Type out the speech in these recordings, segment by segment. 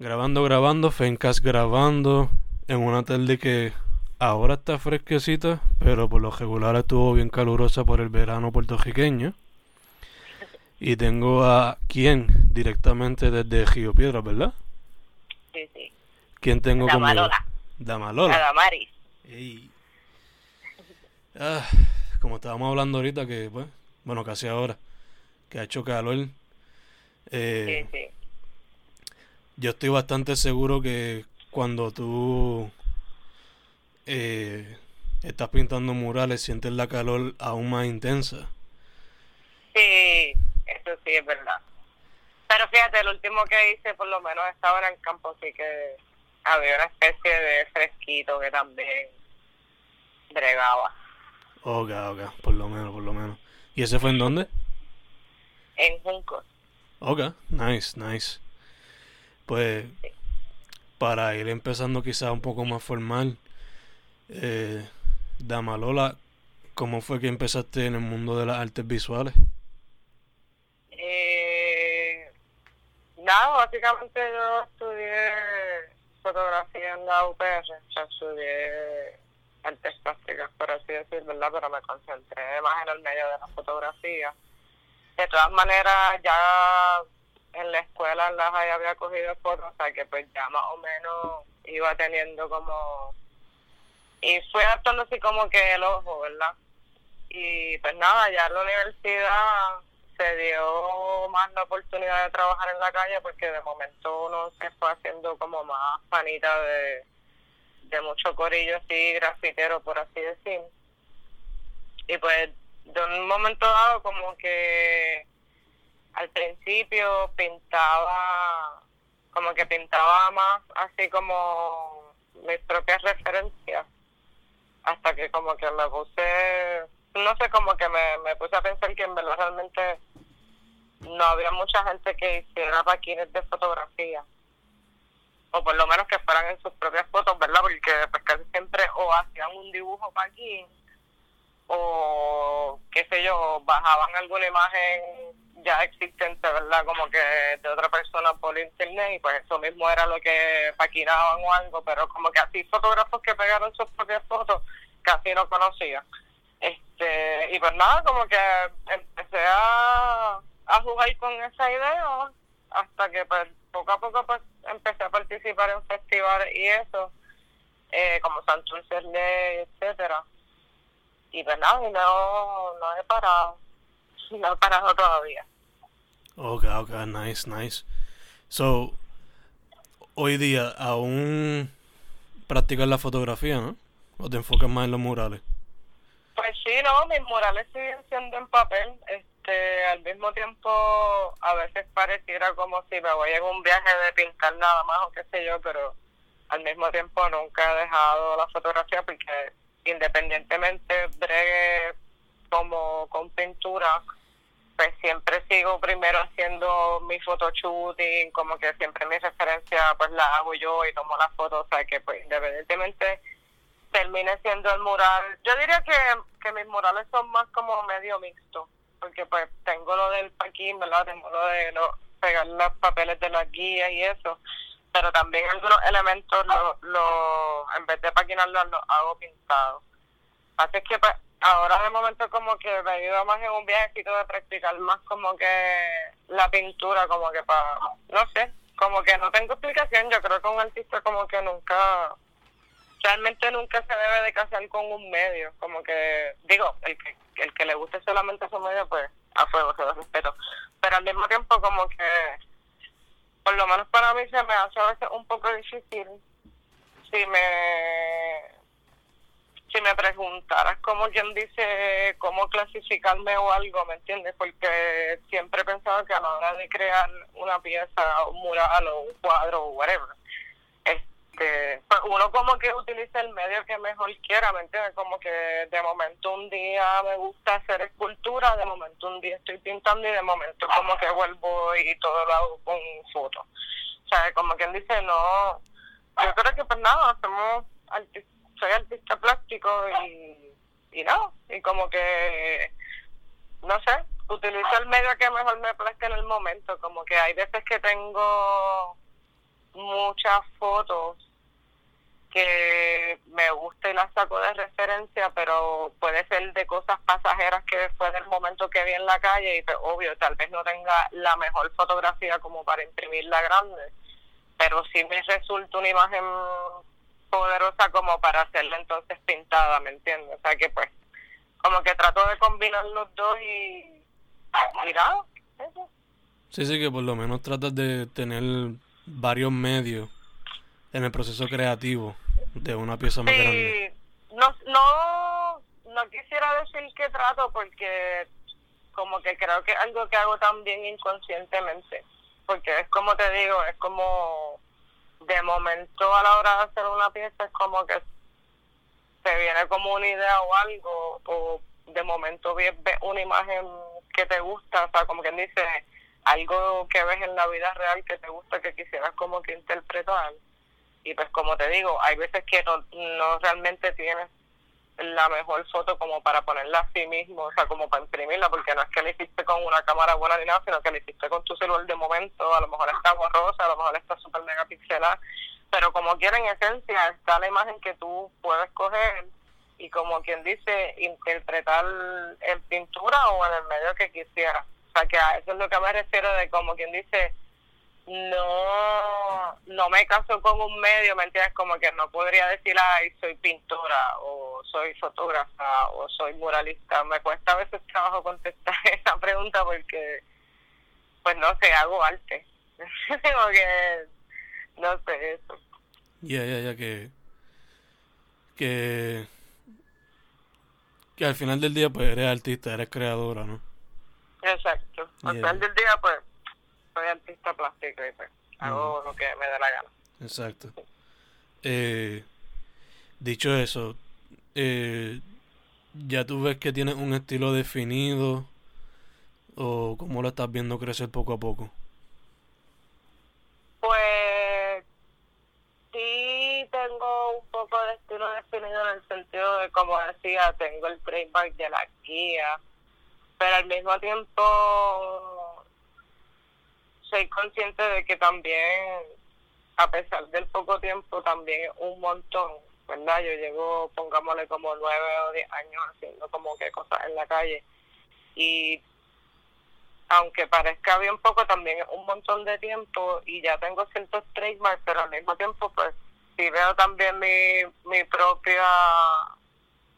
Grabando, grabando, Fencast grabando en una tarde que ahora está fresquecita, pero por lo regular estuvo bien calurosa por el verano puertorriqueño. Y tengo a quién directamente desde Río Piedra, ¿verdad? Sí, sí. ¿Quién tengo conmigo? Damalola. Damalola. Adamaris. Ey. Ah, como estábamos hablando ahorita que, pues, bueno, casi ahora, que ha hecho calor. eh, Sí, sí. Yo estoy bastante seguro que cuando tú eh, estás pintando murales sientes la calor aún más intensa. Sí, eso sí es verdad. Pero fíjate, el último que hice por lo menos estaba en el campo, así que había una especie de fresquito que también bregaba. Ok, ok, por lo menos, por lo menos. ¿Y ese fue en dónde? En Juncos. Ok, nice, nice. Pues para ir empezando quizás un poco más formal, eh, Damalola, ¿cómo fue que empezaste en el mundo de las artes visuales? Eh, nada, básicamente yo estudié fotografía en la UPR, o sea, estudié artes plásticas, por así decir, ¿verdad? Pero me concentré más en el medio de la fotografía. De todas maneras, ya en la escuela las había cogido fotos, o sea que pues ya más o menos iba teniendo como... Y fue adaptando así como que el ojo, ¿verdad? Y pues nada, ya en la universidad se dio más la oportunidad de trabajar en la calle porque de momento uno se fue haciendo como más panita de, de mucho corillo así, grafitero, por así decir. Y pues de un momento dado como que al principio pintaba, como que pintaba más así como mis propias referencias, hasta que como que me puse, no sé, como que me, me puse a pensar que en verdad realmente no había mucha gente que hiciera paquines de fotografía, o por lo menos que fueran en sus propias fotos, ¿verdad? Porque pues casi siempre o hacían un dibujo paquín, o qué sé yo, bajaban alguna imagen ya existente, ¿verdad? Como que de otra persona por internet y pues eso mismo era lo que paquinaban o algo, pero como que así fotógrafos que pegaron sus propias fotos casi no conocía. Este, y pues nada, como que empecé a, a jugar con esa idea hasta que pues poco a poco pues empecé a participar en festivales y eso, eh, como Santurce etcétera y pues nada, y no, no he parado, no he parado todavía. Ok, ok, nice, nice. So, hoy día aún practicas la fotografía, ¿no? ¿O te enfocas más en los murales? Pues sí, no, mis murales siguen siendo en papel, este, al mismo tiempo a veces pareciera como si me voy en un viaje de pintar nada más o qué sé yo, pero al mismo tiempo nunca he dejado la fotografía porque independientemente bregue como con pintura, pues siempre sigo primero haciendo mi photoshooting, como que siempre mi referencia pues la hago yo y tomo las fotos, o sea que pues independientemente termine siendo el mural. Yo diría que, que mis murales son más como medio mixto, porque pues tengo lo del paquín, ¿verdad? Tengo lo de lo, pegar los papeles de las guías y eso, pero también algunos elementos lo, lo en vez de paquinarlos los hago pintados. Así que pues ahora de momento como que me ido más en un viajecito de practicar más como que la pintura, como que para, no sé, como que no tengo explicación, yo creo que un artista como que nunca, realmente nunca se debe de casar con un medio, como que, digo, el que, el que le guste solamente su medio, pues a fuego, se lo respeto, pero al mismo tiempo como que, por lo menos para mí se me hace a veces un poco difícil si me si me preguntaras como quien dice cómo clasificarme o algo, ¿me entiendes? Porque siempre he pensado que a la hora de crear una pieza, un mural o un cuadro o whatever, este, pues uno como que utiliza el medio que mejor quiera, ¿me entiendes? Como que de momento un día me gusta hacer escultura, de momento un día estoy pintando y de momento como que vuelvo y todo lo hago con fotos. O sea, como quien dice, no, yo creo que pues nada, hacemos artistas soy artista plástico y, y no, y como que, no sé, utilizo el medio que mejor me plazca en el momento, como que hay veces que tengo muchas fotos que me gusta y las saco de referencia, pero puede ser de cosas pasajeras que después del momento que vi en la calle y pues, obvio, tal vez no tenga la mejor fotografía como para imprimirla grande, pero sí me resulta una imagen poderosa como para hacerla entonces pintada, ¿me entiendes? O sea que pues, como que trato de combinar los dos y mira, eso. Sí, sí, que por lo menos tratas de tener varios medios en el proceso creativo de una pieza más grande. No, no, no quisiera decir que trato porque como que creo que es algo que hago también inconscientemente, porque es como te digo, es como de momento a la hora de hacer una pieza es como que te viene como una idea o algo, o de momento ves una imagen que te gusta, o sea, como quien dice, algo que ves en la vida real que te gusta, que quisieras como que interpretar. Y pues como te digo, hay veces que no, no realmente tienes la mejor foto como para ponerla a sí mismo, o sea, como para imprimirla, porque no es que la hiciste con una cámara buena ni nada, sino que la hiciste con tu celular de momento, a lo mejor está borrosa, a lo mejor está súper megapixelada, pero como quiera en esencia está la imagen que tú puedes coger y como quien dice, interpretar en pintura o en el medio que quisiera. O sea, que a eso es lo que me refiero de como quien dice, no no me caso con un medio, ¿me entiendes? Como que no podría decir, ay, soy pintora o soy fotógrafa o soy muralista. Me cuesta a veces trabajo contestar esa pregunta porque, pues no sé, hago arte. Como que, no sé, eso. Ya, ya, ya, que, que, que al final del día, pues eres artista, eres creadora, ¿no? Exacto. Al final del día, pues soy artista plástico y pues hago lo que me dé la gana. Exacto. Eh, dicho eso, eh, ¿ya tú ves que tienes un estilo definido o cómo lo estás viendo crecer poco a poco? Pues sí tengo un poco de estilo definido en el sentido de, como decía, tengo el trademark de la guía, pero al mismo tiempo soy consciente de que también, a pesar del poco tiempo, también un montón, ¿verdad? Yo llevo, pongámosle como nueve o diez años haciendo como que cosas en la calle. Y aunque parezca bien poco, también es un montón de tiempo y ya tengo ciertos trademarks, pero al mismo tiempo, pues, sí veo también mi, mi propia,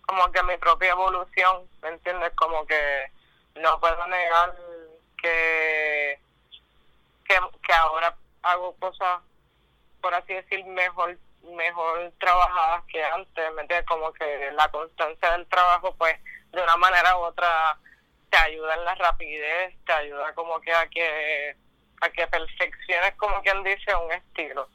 como que mi propia evolución, ¿me entiendes? Como que no puedo negar que que, ahora hago cosas, por así decir, mejor mejor trabajadas que antes, ¿me entiendes? Como que la constancia del trabajo, pues, de una manera u otra, te ayuda en la rapidez, te ayuda como que a que a que perfecciones, como quien dice, un estilo.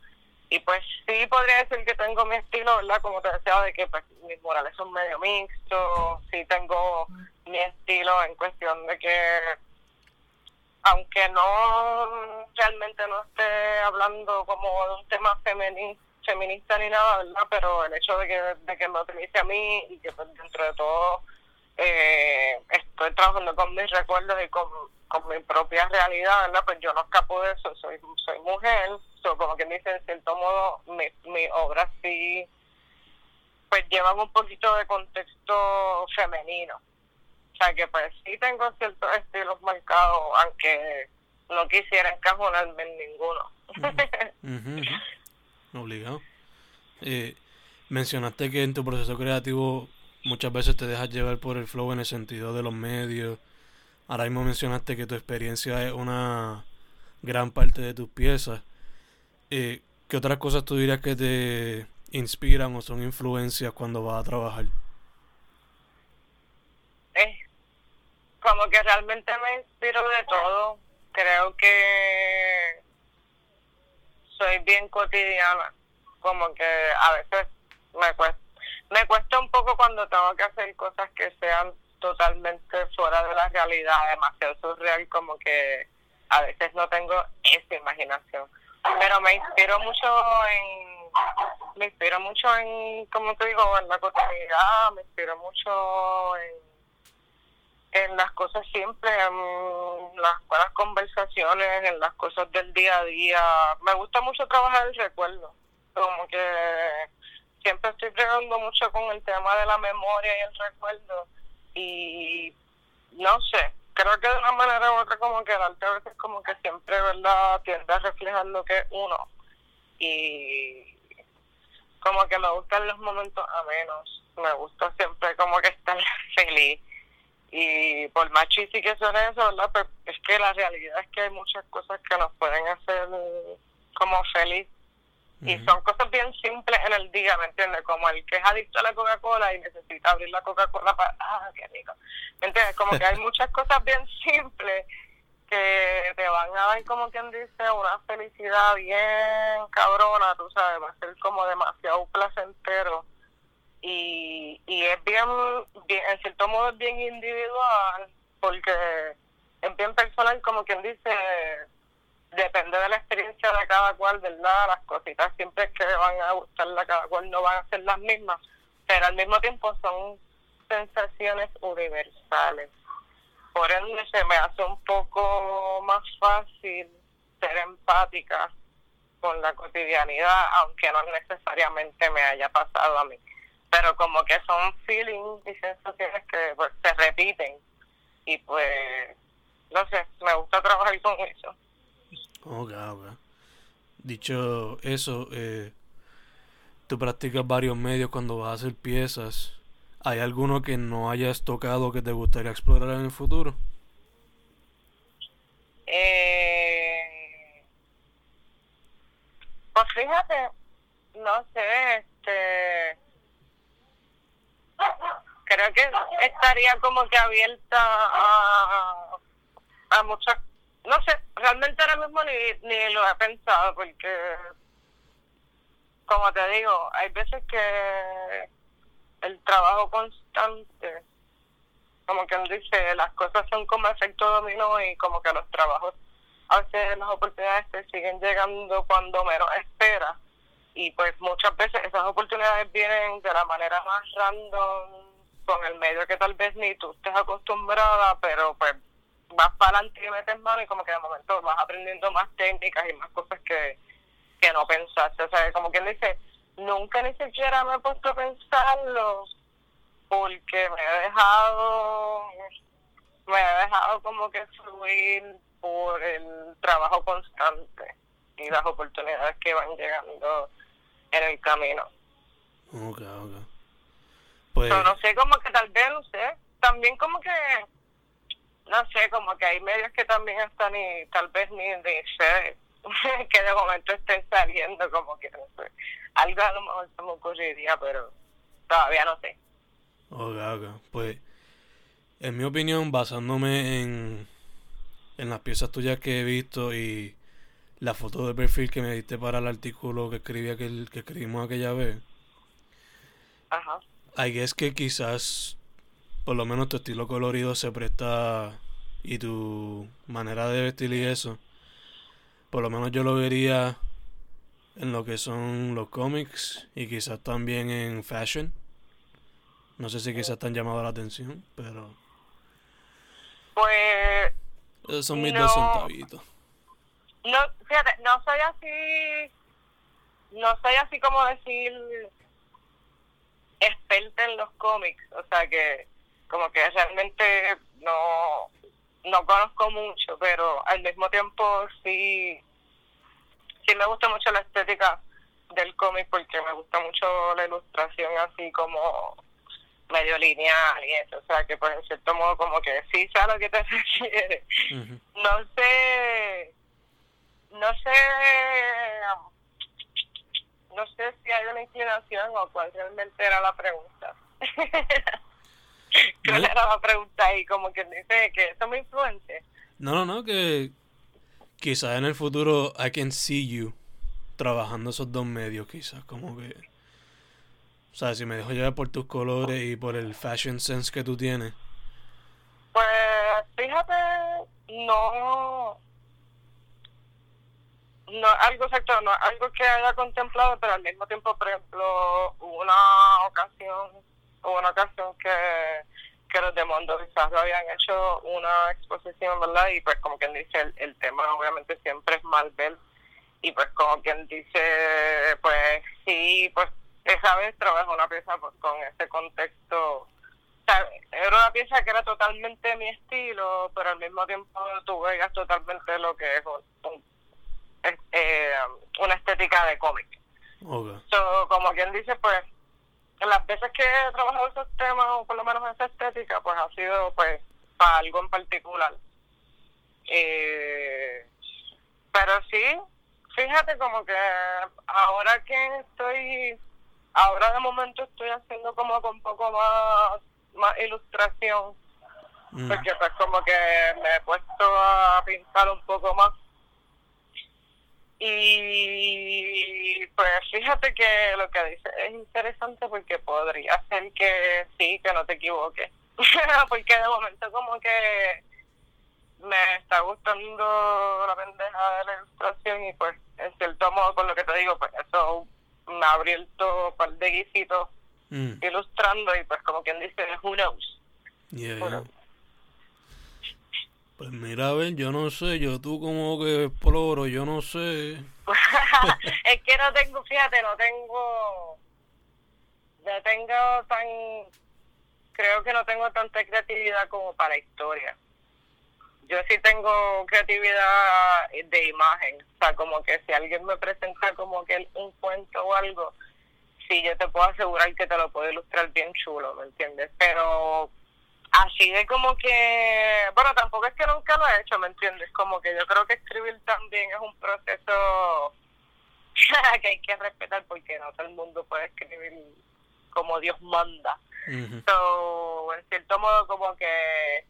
Y pues sí podría decir que tengo mi estilo, ¿verdad? Como te decía, de que pues, mis morales son medio mixtos, sí tengo mi estilo en cuestión de que aunque no realmente no esté hablando como de un tema feminista ni nada, ¿verdad? Pero el hecho de que, que me utilice a mí y que pues, dentro de todo eh, estoy trabajando con mis recuerdos y con, mi propia realidad, ¿verdad? Pues yo no escapo de eso, soy soy mujer, so, como quien dice, en cierto modo, mi, mi obra sí, pues llevan un poquito de contexto femenino. O sea que pues sí tengo ciertos estilos marcados, aunque no quisiera encajonarme en ninguno. Obligado. Eh, mencionaste que en tu proceso creativo muchas veces te dejas llevar por el flow en el sentido de los medios. Ahora mismo mencionaste que tu experiencia es una gran parte de tus piezas. Eh, ¿Qué otras cosas tú dirías que te inspiran o son influencias cuando vas a trabajar? Como que realmente me inspiro de todo. Creo que soy bien cotidiana, como que a veces me cuesta, un poco cuando tengo que hacer cosas que sean totalmente fuera de la realidad, demasiado surreal, como que a veces no tengo esa imaginación. Pero me inspiro mucho en, me inspiro mucho en, como te digo, en la cotidianidad, me inspiro mucho en, en las cosas simples, en las buenas conversaciones, en las cosas del día a día. Me gusta mucho trabajar el recuerdo, como que siempre estoy pregando mucho con el tema de la memoria y el recuerdo y no sé, creo que de una manera u otra como que el arte a veces como que siempre, ¿verdad?, tiende a reflejar lo que es uno y como que me gustan los momentos a menos, me gusta siempre como que estar feliz y por más chiste que suene eso, ¿verdad?, pero es que la realidad es que hay muchas cosas que nos pueden hacer como feliz y son cosas bien simples en el día, ¿me entiendes? Como el que es adicto a la Coca-Cola y necesita abrir la Coca-Cola para... ¡Ah, qué rico! ¿Me entiendes? Como que hay muchas cosas bien simples que te van a dar, como quien dice, una felicidad bien cabrona, tú sabes, va a ser como demasiado placentero. Y, y es bien, en cierto modo es bien individual, porque es bien personal, como quien dice depende de la experiencia de cada cual, ¿verdad? Las cositas siempre que van a gustarle a cada cual no van a ser las mismas, pero al mismo tiempo son sensaciones universales. Por ende se me hace un poco más fácil ser empática con la cotidianidad, aunque no necesariamente me haya pasado a mí. Pero como que son feelings y sensaciones que pues, se repiten y pues, no sé, me gusta trabajar con eso. Ok, ok. Dicho eso, eh, tú practicas varios medios cuando vas a hacer piezas. ¿Hay alguno que no hayas tocado que te gustaría explorar en el futuro? Eh, pues fíjate, no sé, este creo que estaría como que abierta a, a muchas no sé, realmente ahora mismo ni, ni lo he pensado porque, como te digo, hay veces que el trabajo constante, como quien dice, las cosas son como efecto dominó y como que los trabajos, a veces las oportunidades te siguen llegando cuando menos esperas. Y pues muchas veces esas oportunidades vienen de la manera más random con el medio que tal vez ni tú estés acostumbrada, pero pues vas para adelante y metes mano y como que de momento vas aprendiendo más técnicas y más cosas que, que no pensaste. O sea, como quien dice, nunca ni siquiera me he puesto a pensarlo porque me he dejado, me he dejado como que fluir por el trabajo constante y las oportunidades que van llegando en el camino. Ok, ok. Pues... no sé, como que tal vez, no sé, también como que no sé, como que hay medios que también están y tal vez ni de sé que de momento estén saliendo, como que no sé. Algo a lo mejor se me ocurriría, pero todavía no sé. Ok, ok. Pues, en mi opinión, basándome en, en las piezas tuyas que he visto y la foto de perfil que me diste para el artículo que escribí aquel, que escribimos aquella vez. Ajá. Ahí es que quizás por lo menos tu estilo colorido se presta y tu manera de vestir y eso, por lo menos yo lo vería en lo que son los cómics y quizás también en fashion. No sé si quizás te han llamado la atención, pero... Pues... Esos son mis dos centavitos. No, fíjate, no soy así... No soy así como decir experta en los cómics, o sea que como que realmente no, no conozco mucho, pero al mismo tiempo sí, sí me gusta mucho la estética del cómic porque me gusta mucho la ilustración así como medio lineal y eso, o sea que pues en cierto modo como que sí sabe lo que te refiere. No sé, no sé, no sé si hay una inclinación o cuál realmente era la pregunta. ¿Cuál era la pregunta ahí? Como que dice que eso me influencia. No, no, no, que quizás en el futuro I can see you trabajando esos dos medios, quizás, como que... O sea, si me dejo llevar por tus colores y por el fashion sense que tú tienes. Pues fíjate, no no algo exacto, no algo que haya contemplado, pero al mismo tiempo, por ejemplo, hubo una ocasión, hubo una ocasión que, que los de Mundo Bizarro habían hecho una exposición, ¿verdad? Y pues como quien dice, el, tema obviamente siempre es Marvel, y pues como quien dice, pues sí, pues esa vez trabajó una pieza pues, con ese contexto era una pieza que era totalmente mi estilo, pero al mismo tiempo tú veías totalmente lo que es un, eh, una estética de cómic. como quien dice, pues, las veces que he trabajado esos temas, o por lo menos esa estética, pues ha sido pues para algo en particular. Eh, pero sí, fíjate como que ahora que estoy, ahora de momento estoy haciendo como con un poco más, más ilustración, mm. porque pues como que me he puesto a pintar un poco más y pues fíjate que lo que dice es interesante porque podría ser que sí, que no te equivoques. porque de momento como que me está gustando la pendeja de la ilustración y pues en cierto modo con lo que te digo, pues eso me ha abierto un par de guisitos mm. ilustrando y pues como quien dice, who knows. Pues mira, a ver, yo no sé, yo tú como que exploro, yo no sé. es que no tengo, fíjate, no tengo, no tengo tan, creo que no tengo tanta creatividad como para historia. Yo sí tengo creatividad de imagen, o sea, como que si alguien me presenta como que un cuento o algo, sí, yo te puedo asegurar que te lo puedo ilustrar bien chulo, ¿me entiendes? Pero así de como que, bueno, tampoco es que nunca lo he hecho, ¿me entiendes? Como que yo creo que escribir también es un proceso que hay que respetar porque no todo el mundo puede escribir como Dios manda. So, en cierto modo, como que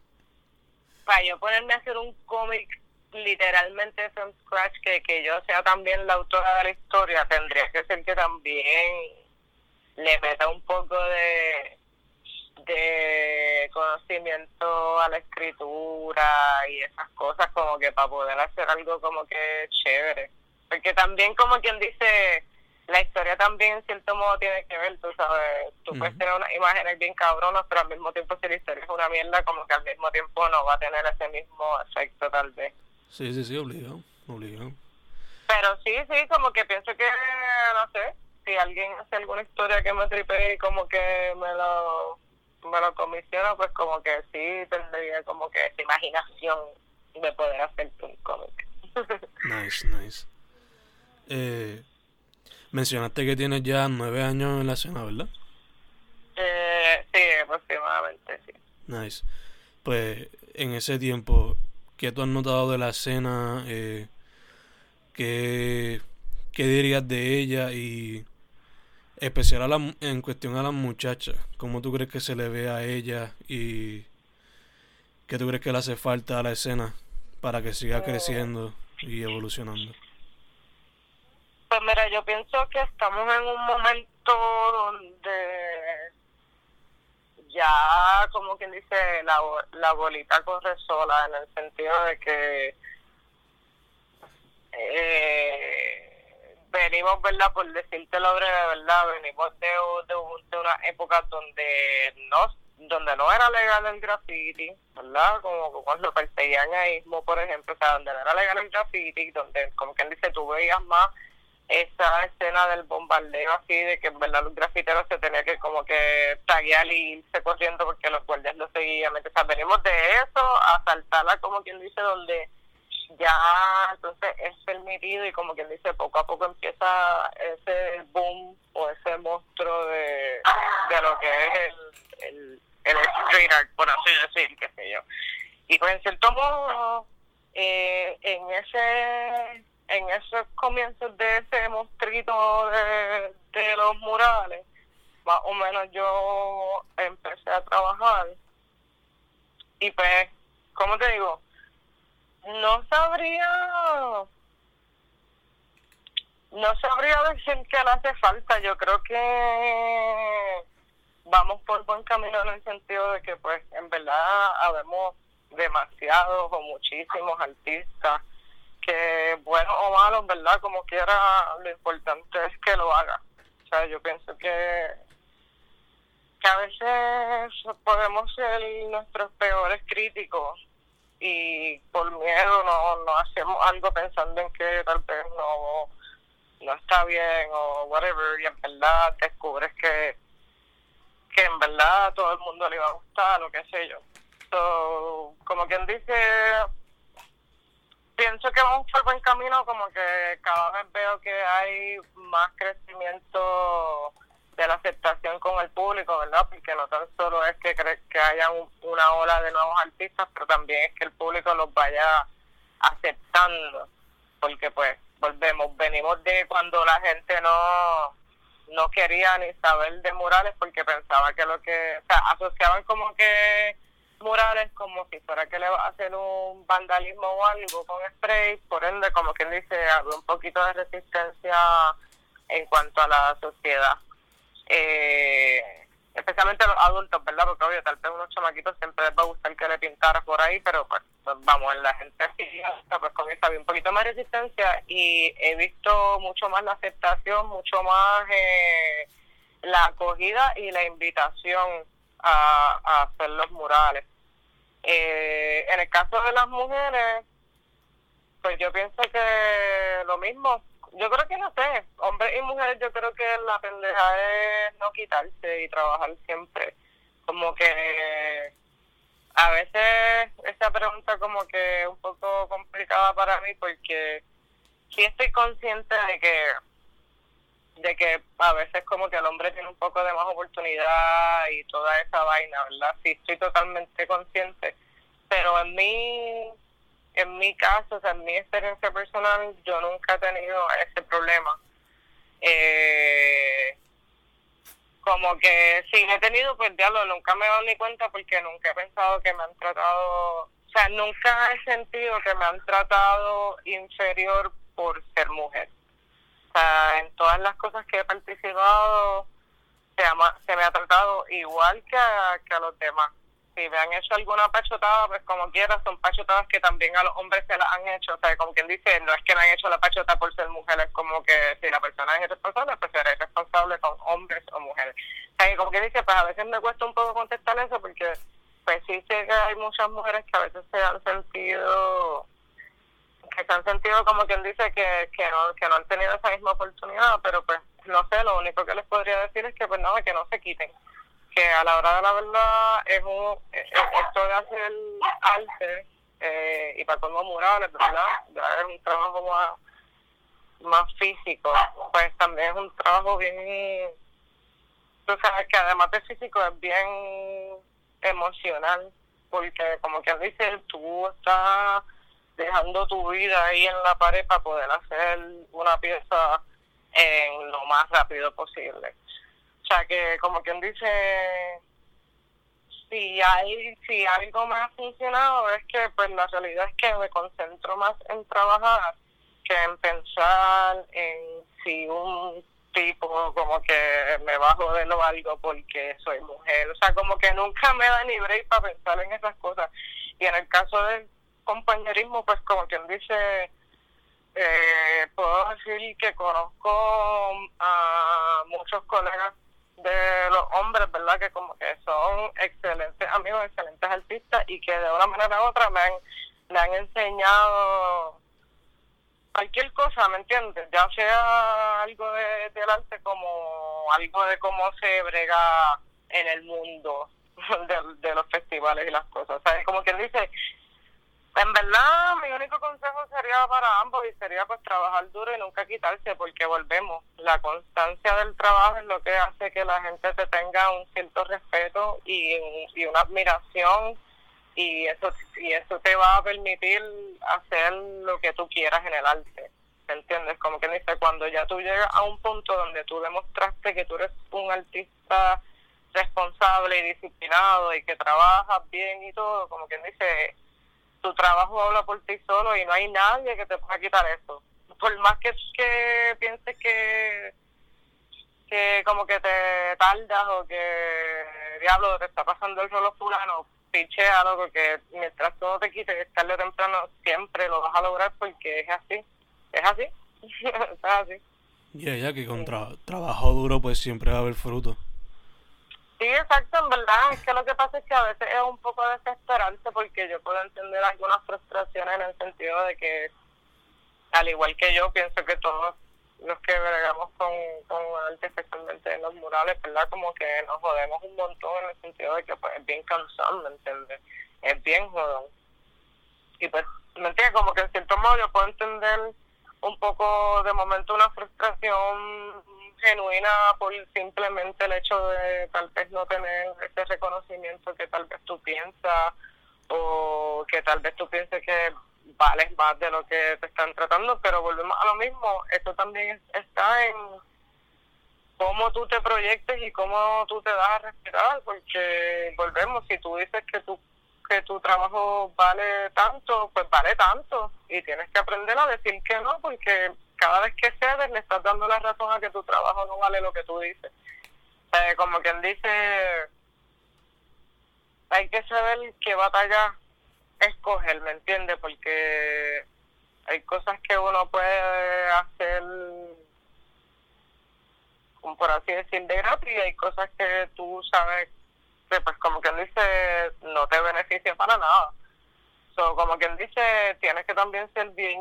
para yo ponerme a hacer un cómic literalmente from scratch, que, que yo sea también la autora de la historia, tendría que ser que también le meta un poco de de conocimiento a la escritura y esas cosas como que para poder hacer algo como que chévere. Porque también como quien dice, la historia también en cierto modo tiene que ver, tú sabes, tú puedes tener unas imágenes bien cabronas, pero al mismo tiempo si la historia es una mierda, como que al mismo tiempo no va a tener ese mismo efecto tal vez. Sí, sí, sí, obligado, obligado. Pero sí, sí, como que pienso que, no sé, si alguien hace alguna historia que me tripe y como que me lo me lo comisiono, pues como que sí tendría como que esa imaginación de poder hacer un cómic. nice, nice. Eh, mencionaste que tienes ya nueve años en la escena, ¿verdad? Eh, sí, aproximadamente, sí. Nice. Pues en ese tiempo, ¿qué tú has notado de la escena? Eh, ¿qué, ¿Qué dirías de ella? Y especial a la, en cuestión a las muchachas, ¿cómo tú crees que se le ve a ella y qué tú crees que le hace falta a la escena para que siga creciendo y evolucionando? Pues mira, yo pienso que estamos en un momento donde ya, como quien dice, la, la bolita corre sola, en el sentido de que eh, venimos, ¿verdad? Por decírtelo breve, ¿verdad? Venimos de, de, de una época donde no donde no era legal el graffiti, ¿verdad? Como cuando perseguían a por ejemplo, o sea, donde no era legal el graffiti, donde, como quien dice, tú veías más esa escena del bombardeo así, de que verdad los grafiteros se tenía que como que taguear y irse corriendo porque los guardias lo seguían. Sea, venimos de eso a saltarla, como quien dice, donde ya entonces es permitido y como quien dice poco a poco empieza ese boom o ese monstruo de, de lo que es el, el, street art por así decir qué sé yo y pues en cierto modo eh, en ese en esos comienzos de ese monstruito de, de los murales más o menos yo empecé a trabajar y pues, ¿cómo te digo? No sabría no sabría decir que le hace falta. Yo creo que vamos por buen camino en el sentido de que, pues, en verdad, habemos demasiados o muchísimos artistas que, bueno o malos, ¿verdad? Como quiera, lo importante es que lo haga. O sea, yo pienso que, que a veces podemos ser nuestros peores críticos y por miedo no, no hacemos algo pensando en que tal vez no no está bien o whatever y en verdad descubres que que en verdad a todo el mundo le iba a gustar o qué sé yo. So, como quien dice, pienso que vamos por buen camino, como que cada vez veo que hay más crecimiento de la aceptación con el público, ¿verdad? Porque no tan solo es que, que haya una ola de nuevos artistas, pero también es que el público los vaya aceptando, porque pues volvemos, venimos de cuando la gente no no quería ni saber de murales porque pensaba que lo que, o sea, asociaban como que murales como si fuera que le va a hacer un vandalismo o algo con spray, por ende, como quien dice, había un poquito de resistencia en cuanto a la sociedad. Eh, especialmente los adultos, ¿verdad? Porque obvio, tal vez unos chamaquitos siempre les va a gustar que le pintaras por ahí, pero pues, pues vamos, en la gente así, pues con esa había un poquito más resistencia y he visto mucho más la aceptación, mucho más eh, la acogida y la invitación a, a hacer los murales. Eh, en el caso de las mujeres, pues yo pienso que lo mismo, yo creo que no sé, hombres y mujeres yo creo que la pendeja es no quitarse y trabajar siempre. Como que a veces esa pregunta como que es un poco complicada para mí porque sí estoy consciente de que de que a veces como que el hombre tiene un poco de más oportunidad y toda esa vaina, ¿verdad? Sí estoy totalmente consciente, pero en mí en mi caso, o sea, en mi experiencia personal, yo nunca he tenido ese problema. Eh, como que sí he tenido, pues diablo, nunca me he dado ni cuenta porque nunca he pensado que me han tratado, o sea, nunca he sentido que me han tratado inferior por ser mujer. O sea, en todas las cosas que he participado, se, se me ha tratado igual que a los demás si me han hecho alguna pachotada, pues como quiera, son pachotadas que también a los hombres se las han hecho. O sea, como quien dice, no es que me han hecho la pachota por ser mujeres, como que si la persona es irresponsable, pues será responsable con hombres o mujeres. O sea, como quien dice, pues a veces me cuesta un poco contestar eso porque pues sí sé que hay muchas mujeres que a veces se han sentido que se han sentido como quien dice que, que no que no han tenido esa misma oportunidad pero pues no sé lo único que les podría decir es que pues nada que no se quiten que a la hora de la verdad es un, eh, eh, esto de hacer arte eh, y para como murales, ¿verdad? es un trabajo más, más físico, pues también es un trabajo bien, tú sabes que además de físico es bien emocional, porque como quien dice, tú estás dejando tu vida ahí en la pared para poder hacer una pieza en lo más rápido posible. O sea que como quien dice, si hay, si algo me ha funcionado es que pues la realidad es que me concentro más en trabajar que en pensar en si un tipo como que me bajo de lo algo porque soy mujer. O sea, como que nunca me da ni break para pensar en esas cosas. Y en el caso del compañerismo, pues como quien dice, eh, puedo decir que conozco a muchos colegas de los hombres, ¿verdad? Que como que son excelentes amigos, excelentes artistas y que de una manera u otra me han, me han enseñado cualquier cosa, ¿me entiendes? Ya sea algo de, del arte como algo de cómo se brega en el mundo de, de los festivales y las cosas. ¿Sabes? Como quien dice, en verdad, mi único consejo sería para ambos y sería pues trabajar duro y nunca quitarse porque volvemos. La constancia del trabajo es lo que hace que la gente te tenga un cierto respeto y, y una admiración y eso y eso te va a permitir hacer lo que tú quieras en el arte. ¿me entiendes? Como que dice, cuando ya tú llegas a un punto donde tú demostraste que tú eres un artista responsable y disciplinado y que trabajas bien y todo, como quien dice, tu trabajo habla por ti solo y no hay nadie que te pueda quitar eso. Por más que, que pienses que que como que te tardas o que diablo te está pasando el rolo fulano, pichealo porque mientras todo te quite, tarde o temprano siempre lo vas a lograr porque es así, es así, es así. Y ya que con trabajo duro pues siempre va a haber fruto. Sí, exacto, en verdad. Es que lo que pasa es que a veces es un poco desesperante porque yo puedo entender algunas frustraciones en el sentido de que, al igual que yo, pienso que todos los que bregamos con, con arte, especialmente en los murales, ¿verdad? Como que nos jodemos un montón en el sentido de que pues, es bien cansado, ¿me entiendes? Es bien jodón. Y pues, ¿me entiendes? Como que en cierto modo yo puedo entender un poco de momento una frustración genuina por simplemente el hecho de tal vez no tener ese reconocimiento que tal vez tú piensas o que tal vez tú pienses que vales más de lo que te están tratando, pero volvemos a lo mismo, eso también está en cómo tú te proyectes y cómo tú te das a respetar, porque volvemos, si tú dices que tu, que tu trabajo vale tanto, pues vale tanto, y tienes que aprender a decir que no, porque cada vez que cedes le estás dando la razón a que tu trabajo no vale lo que tú dices. Eh, como quien dice, hay que saber qué batalla escoger, ¿me entiendes? Porque hay cosas que uno puede hacer, por así decir, de gratis, y hay cosas que tú sabes pues, como quien dice, no te beneficia para nada como quien dice, tienes que también ser bien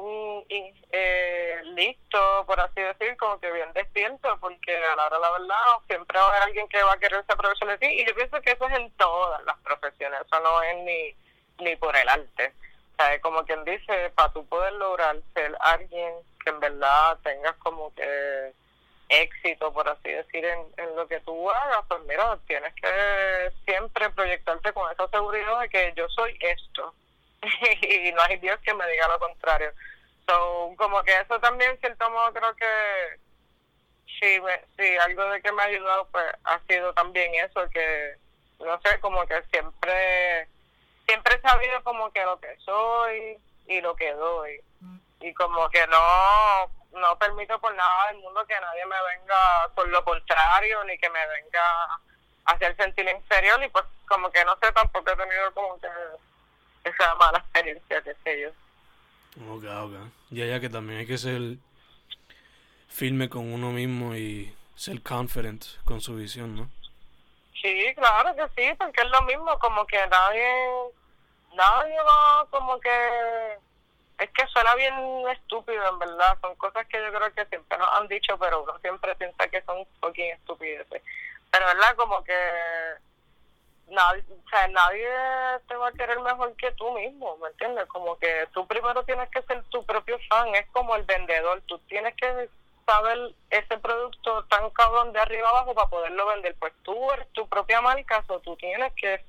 eh, listo, por así decir, como que bien despierto, porque a la hora de la verdad siempre va a haber alguien que va a querer ser profesor de ti, y yo pienso que eso es en todas las profesiones, eso no es ni, ni por el arte. O sea, como quien dice, para tú poder lograr ser alguien que en verdad tengas como que éxito, por así decir, en, en lo que tú hagas, pues mira, tienes que siempre proyectarte con esa seguridad de que yo soy esto y no hay Dios que me diga lo contrario. So, como que eso también, cierto modo, creo que sí, sí, algo de que me ha ayudado, pues ha sido también eso, que no sé, como que siempre, siempre he sabido como que lo que soy y lo que doy. Y como que no, no permito por nada del mundo que nadie me venga por lo contrario, ni que me venga a hacer sentir inferior, y pues como que no sé, tampoco he tenido como que esa mala experiencia, que sé yo. Ok, ok. Y allá que también hay que ser firme con uno mismo y ser confident con su visión, ¿no? Sí, claro que sí, porque es lo mismo, como que nadie, nadie va como que, es que suena bien estúpido en verdad, son cosas que yo creo que siempre nos han dicho, pero uno siempre piensa que son fucking estupideces. Pero verdad, como que nadie, nadie te va a querer mejor que tú mismo, ¿me entiendes? Como que tú primero tienes que ser tu propio fan, es como el vendedor, tú tienes que saber ese producto tan cabrón de arriba abajo para poderlo vender, pues tú eres tu propia marca, o tú tienes que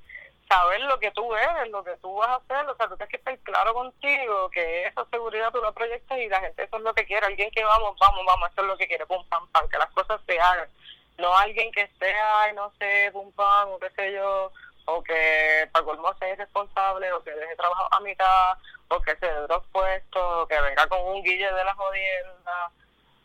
saber lo que tú eres, lo que tú vas a hacer, o sea, tú tienes que estar claro contigo, que esa seguridad tú la proyectas y la gente eso es lo que quiere, alguien que vamos, vamos, vamos, eso es lo que quiere, pum, pam, pam, que las cosas se hagan no alguien que esté, ay, no sé, pum pam, o qué sé yo, o que para colmo sea irresponsable, o que deje trabajo a mitad, o que se dé dos puestos, o que venga con un guille de la jodienda.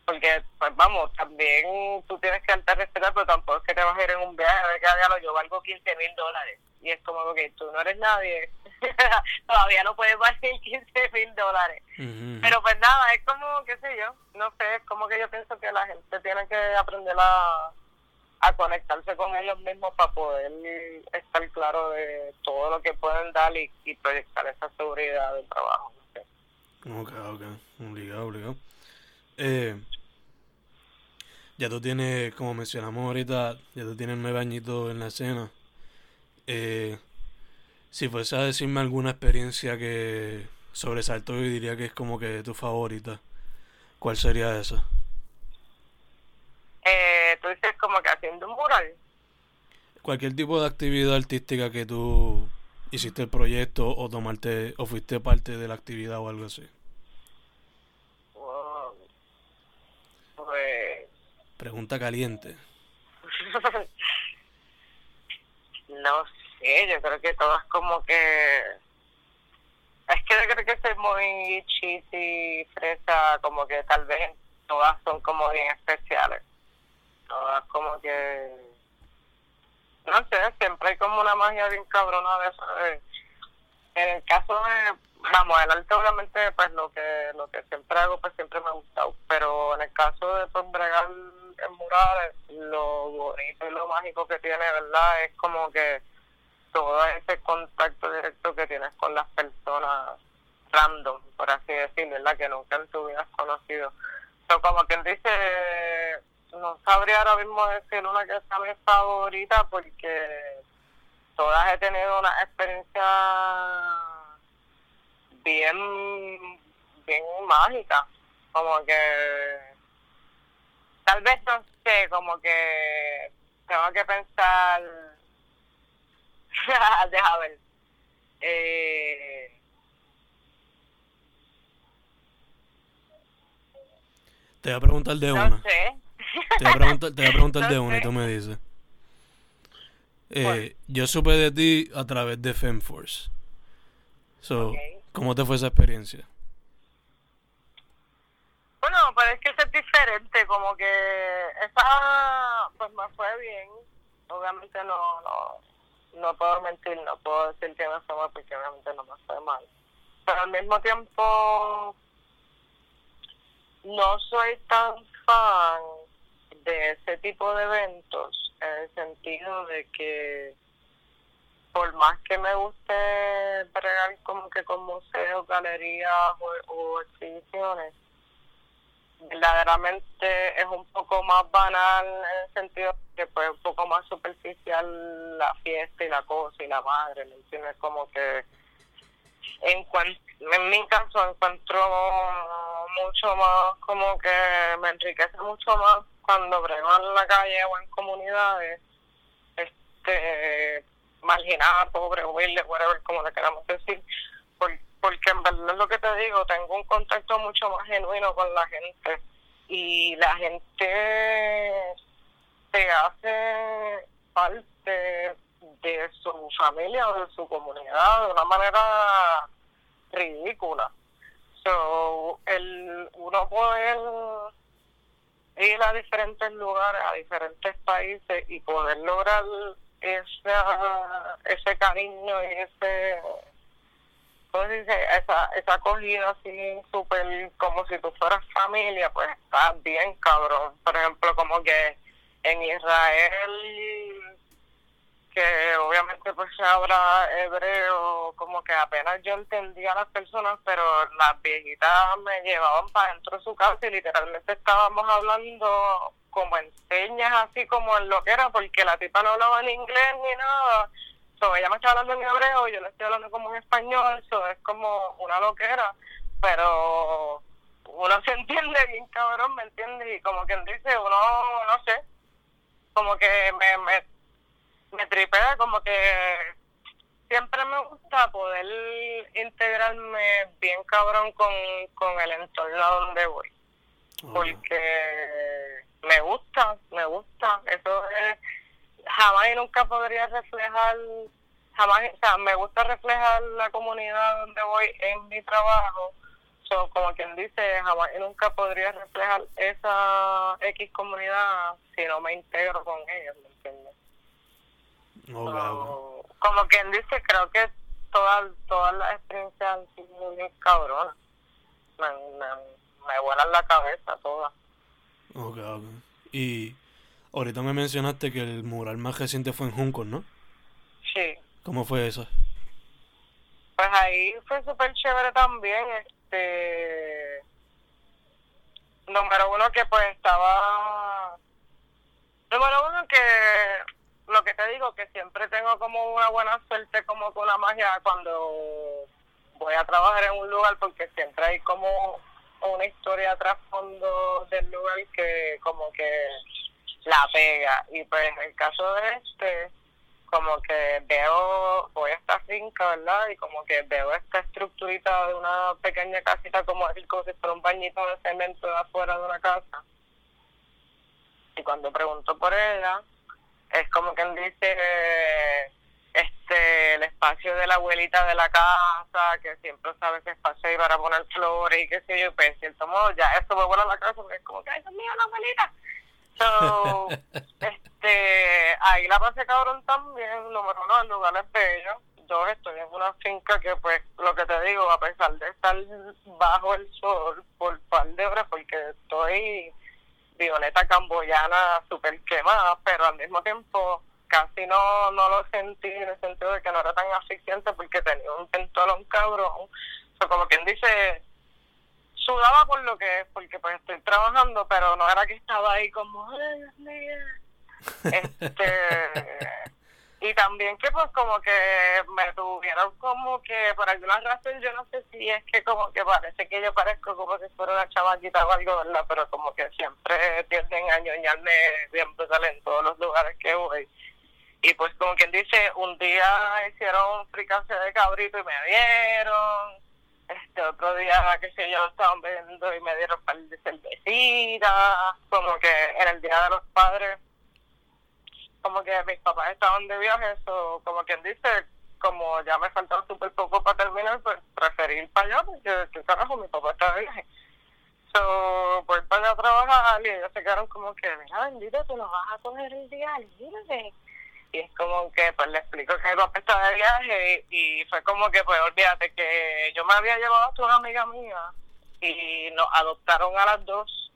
Porque, pues vamos, también tú tienes que darte a respetar, pero tampoco es que te vas a ir en un viaje de cada día, yo valgo 15 mil dólares. Y es como que tú no eres nadie, todavía no puedes valer 15 mil dólares. Pero pues nada, es como, qué sé yo, no sé, es como que yo pienso que la gente tiene que aprender a a conectarse con ellos mismos para poder estar claro de todo lo que pueden dar y, proyectar esa seguridad del trabajo. Ok, ok, obligado, obligado. Eh, ya tú tienes, como mencionamos ahorita, ya tú tienes nueve añitos en la escena. Eh, si fuese a decirme alguna experiencia que sobresaltó y diría que es como que tu favorita, ¿cuál sería esa? Eh, tú dices como que haciendo un mural. Cualquier tipo de actividad artística que tú hiciste el proyecto o tomarte o fuiste parte de la actividad o algo así. Pregunta caliente. no sé, yo creo que todas como que... Es que yo creo que soy muy cheesy, fresa, como que tal vez todas son como bien especiales. Todas como que... No sé, siempre hay como una magia bien cabrona de eso. En el caso de, vamos, el arte obviamente pues lo que lo que siempre hago pues siempre me ha gustado, pero en el caso de pues bregar en murales, lo bonito y lo mágico que tiene, ¿verdad? Es como que todo ese contacto directo que tienes con las personas random, por así decirlo, ¿verdad? Que nunca en tu vida has conocido. Pero como quien dice, no sabría ahora mismo decir una que sea mi favorita porque todas he tenido una experiencia bien, bien mágica. Como que tal vez no sé, como que tengo que pensar, deja ver. Eh, te voy a preguntar de no una. sé. Te voy a preguntar, te voy a preguntar No de una y sé. tú me dices. Eh, yo supe de ti a través de FemForce. So, Ok. ¿Cómo te fue esa experiencia? Bueno, pero es que es diferente, como que esa, pues me fue bien. Obviamente no, no, no puedo mentir, no puedo decir que me fue mal porque obviamente no me fue mal. Pero al mismo tiempo, no soy tan fan de ese tipo de eventos, en el sentido de que por más que me guste bregar como que con museos, galerías o, exhibiciones, verdaderamente es un poco más banal en el sentido que pues un poco más superficial la fiesta y la cosa y la madre, ¿me entiendes? Como que en mi caso encuentro mucho más, como que me enriquece mucho más cuando brego en la calle o en comunidades este marginada, pobre, humilde, whatever, como le queramos decir, por- porque en verdad es lo que te digo, tengo un contacto mucho más genuino con la gente y la gente te hace parte de su familia o de su comunidad de una manera ridícula. So, el uno poder ir a diferentes lugares, a diferentes países y poder lograr esa, ese cariño y ese ¿cómo se dice? esa, esa acogida así súper como si tú fueras familia, pues está bien cabrón. Por ejemplo, como que en Israel, que obviamente pues se habla hebreo, como que apenas yo entendía a las personas, pero las viejitas me llevaban para dentro de su casa y literalmente estábamos hablando como en señas, así como en lo que era, porque la tipa no hablaba en inglés ni nada. So, ella me está hablando en hebreo, yo le estoy hablando como en español, eso es como una loquera, pero uno se entiende bien cabrón, ¿me entiendes? Y como quien dice, uno, no sé, como que me, me tripea, como que siempre me gusta poder integrarme bien cabrón con, con el entorno a donde voy porque me gusta, me gusta. Eso es, jamás y nunca podría reflejar, jamás, o sea, me gusta reflejar la comunidad donde voy en mi trabajo. So, como quien dice, jamás y nunca podría reflejar esa X comunidad si no me integro con ellos, ¿me entiendes? So, como quien dice, creo que todas todas las experiencias han sido bien cabronas. Me, me, me vuelan la cabeza todas. Ok, ok. Y ahorita me mencionaste que el mural más reciente fue en Juncos, ¿no? Sí. ¿Cómo fue eso? Pues ahí fue súper chévere también, este... Número uno que pues estaba... Número uno que lo que te digo, que siempre como una buena suerte como con la magia cuando voy a trabajar en un lugar porque siempre hay como una historia trasfondo del lugar que como que la pega. Y pues en el caso de este, como que veo, voy a esta finca, ¿verdad? Y como que veo esta estructurita de una pequeña casita como decir, como si fuera un bañito de cemento afuera de una casa. Y cuando pregunto por ella, es como quien dice este el espacio de la abuelita de la casa, que siempre sabe que espacio ahí para poner flores y qué sé yo, pues en cierto modo ya eso me vuela a la casa porque es como que, ay, Dios mío, la abuelita. So, este, ahí la pasé cabrón también, número uno, el lugar es bello. Dos, estoy en una finca que, pues, lo que te digo, a pesar de estar bajo el sol por par de horas, porque estoy violeta camboyana súper quemada, pero al mismo tiempo casi no, no lo sentí en el sentido de que no era tan asfixiante porque tenía un pentolón cabrón. O como quien dice, sudaba por lo que es, porque pues estoy trabajando, pero no era que estaba ahí como, ay, Dios mío. Este, y también que pues como que me tuvieron como que por alguna razón yo no sé si es que como que parece que yo parezco como si fuera una chamaquita o algo, ¿verdad? Pero como que siempre tienden a ñoñarme siempre salen en todos los lugares que voy. Y pues como quien dice, un día hicieron fricase de cabrito y me dieron, este otro día, qué sé yo, estaban bebiendo y me dieron par de cervecita, como que en el Día de los Padres, como que mis papás estaban de viaje, eso, como quien dice, como ya me faltaba súper poco para terminar, pues preferí ir para allá, porque qué carajo, mi papá estaba de viaje. So, voy para allá trabajar y ellos se quedaron como que, mira, bendito, tú no vas a coger el día libre y es como que pues le explico que mi papá estaba de viaje y, fue como que pues olvídate que yo me había llevado a una amiga mía y nos adoptaron a las dos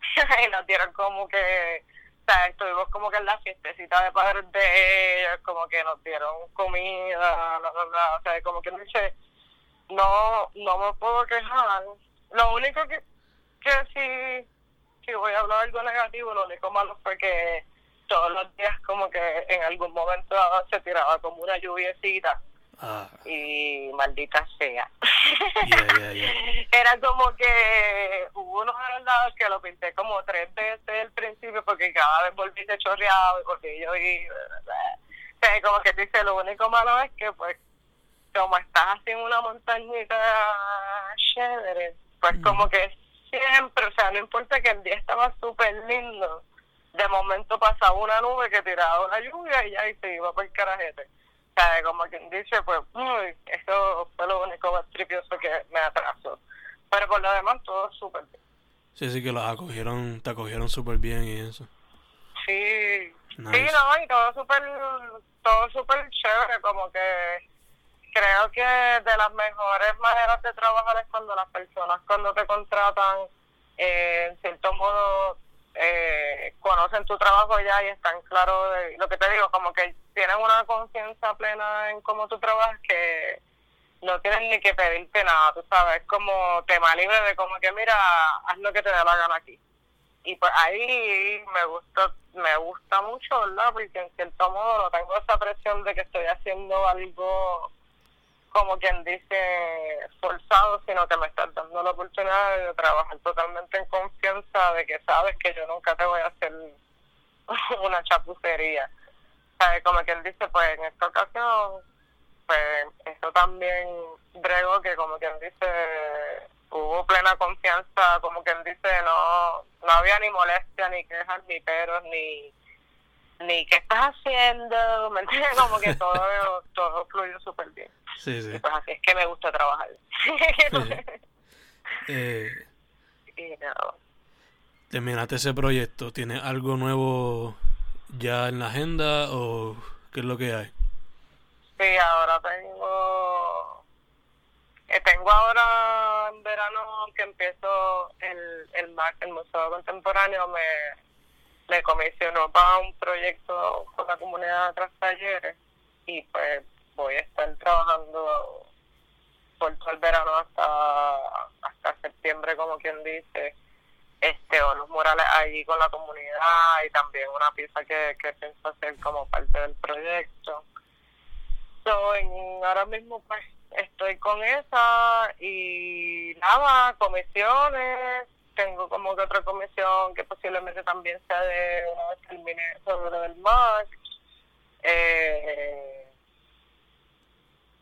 y nos dieron como que estuvimos como que en la fiestecita de padres de ellos como que nos dieron comida o sea como que dice no no me puedo quejar. Lo único que que sí si voy a hablar algo negativo lo único malo fue que todos los días como que en algún momento se tiraba como una lluviecita ah. y maldita sea. Era como que hubo unos lados que lo pinté como tres veces al principio porque cada vez volví de chorreado y porque yo y como que dice lo único malo es que pues como estás así en una montañita chévere, pues como que siempre, o sea, no importa que el día estaba súper lindo, de momento pasaba una nube que tiraba una lluvia y ya y se iba por el carajete. Como quien dice, pues, uy, eso fue lo único más tripioso que me atrasó. Pero por lo demás, todo súper bien. Sí, sí, que los acogieron, te acogieron súper bien y eso. Sí, sí, no, y todo súper, todo súper chévere, como que creo que de las mejores maneras de trabajar es cuando las personas, cuando te contratan, eh, en cierto modo, eh, conocen tu trabajo ya y están claros de lo que te digo, como que tienen una conciencia plena en cómo tú trabajas que no tienen ni que pedirte nada, tú sabes, es como tema libre de como que mira, haz lo que te dé la gana aquí. Y pues ahí me gusta, me gusta mucho, ¿verdad? Porque en cierto modo no tengo esa presión de que estoy haciendo algo como quien dice forzado, sino que me estás dando la oportunidad de trabajar totalmente en confianza de que sabes que yo nunca te voy a hacer una chapucería. ¿Sabes? Como quien dice, pues en esta ocasión, pues eso también brego que como quien dice, hubo plena confianza, como quien dice, no, no había ni molestia, ni quejas, ni peros, ni ni qué estás haciendo, ¿me entiendes? Como que todo, todo fluyó súper bien. Sí, sí. pues así es que me gusta trabajar. eh, ¿Terminaste ese proyecto? ¿Tienes algo nuevo ya en la agenda o qué es lo que hay? Sí, ahora tengo... Eh, tengo ahora en verano que empiezo el, el el Museo Contemporáneo, me me comisionó para un proyecto con la comunidad de Tras Talleres y pues voy a estar trabajando por todo el verano hasta hasta septiembre como quien dice este o los murales allí con la comunidad y también una pieza que, que pienso hacer como parte del proyecto so, en, ahora mismo pues estoy con esa y nada comisiones tengo como que otra comisión que posiblemente también sea de una vez termine sobre lo del MAC. Eh,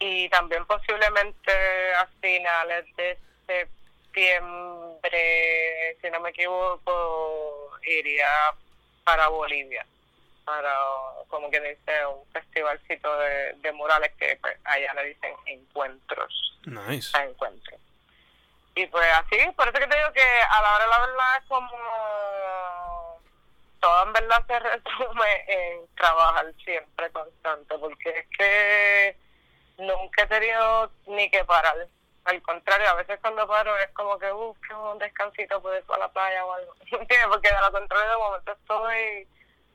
y también posiblemente a finales de septiembre, si no me equivoco, iría para Bolivia, para, como que dice, un festivalcito de, de murales que pues, allá le dicen encuentros. Nice. A encuentros. Y pues así, por eso que te digo que a la hora de la verdad es como todo en verdad se resume en trabajar siempre constante, porque es que nunca he tenido ni que parar. Al contrario, a veces cuando paro es como que busco un descansito, puedo ir a la playa o algo. Porque lo contrario, de momento estoy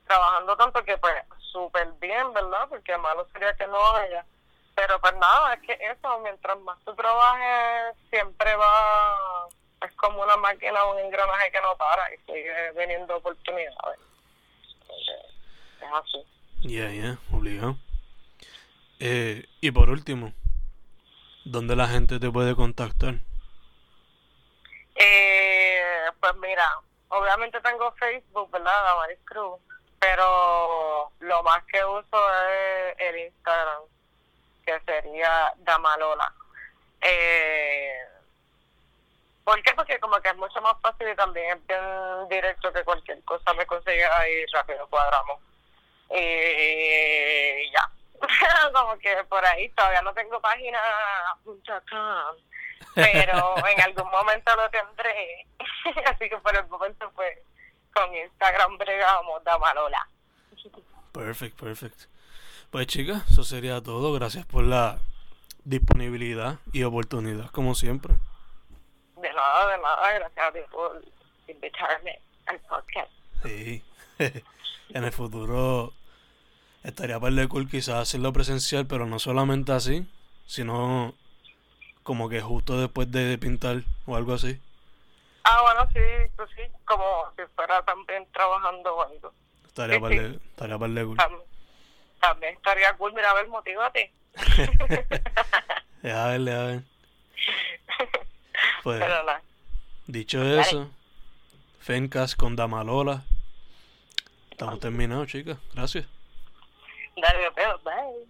trabajando tanto que pues súper bien, ¿verdad? Porque malo sería que no haya. Pero pues nada, es que eso, mientras más tú trabajes, siempre va es como una máquina, un engranaje que no para y sigue veniendo oportunidades. Es así. Ya, ya, obligado. Eh, y por último, ¿dónde la gente te puede contactar? Eh, pues mira, obviamente tengo Facebook, ¿verdad? Damaris Cruz, pero lo más que uso es el Instagram, que sería Damalola. Eh, ¿Por qué? Porque como que es mucho más fácil y también es bien directo que cualquier cosa me consigue ahí rápido cuadramos. Y ya. como que por ahí todavía no tengo página pero en algún momento lo tendré. Así que por el momento pues con Instagram bregamos Damalola. Perfect, perfect. Pues chicas, eso sería todo. Gracias por la disponibilidad y oportunidad, como siempre. De nada, de nada. Gracias a ti por invitarme al podcast. Sí. en el futuro estaría para de cool quizás hacerlo presencial, pero no solamente así, sino como que justo después de pintar o algo así. Ah, bueno, sí, pues sí, como si fuera también trabajando o algo. Estaría, para, De, estaría para de cool. También, estaría cool, mira, a ver, motívate. a ver, a ver. Pues, dicho eso, Fencas con Damalola. Estamos terminados, chicas. Gracias. Dale, bye.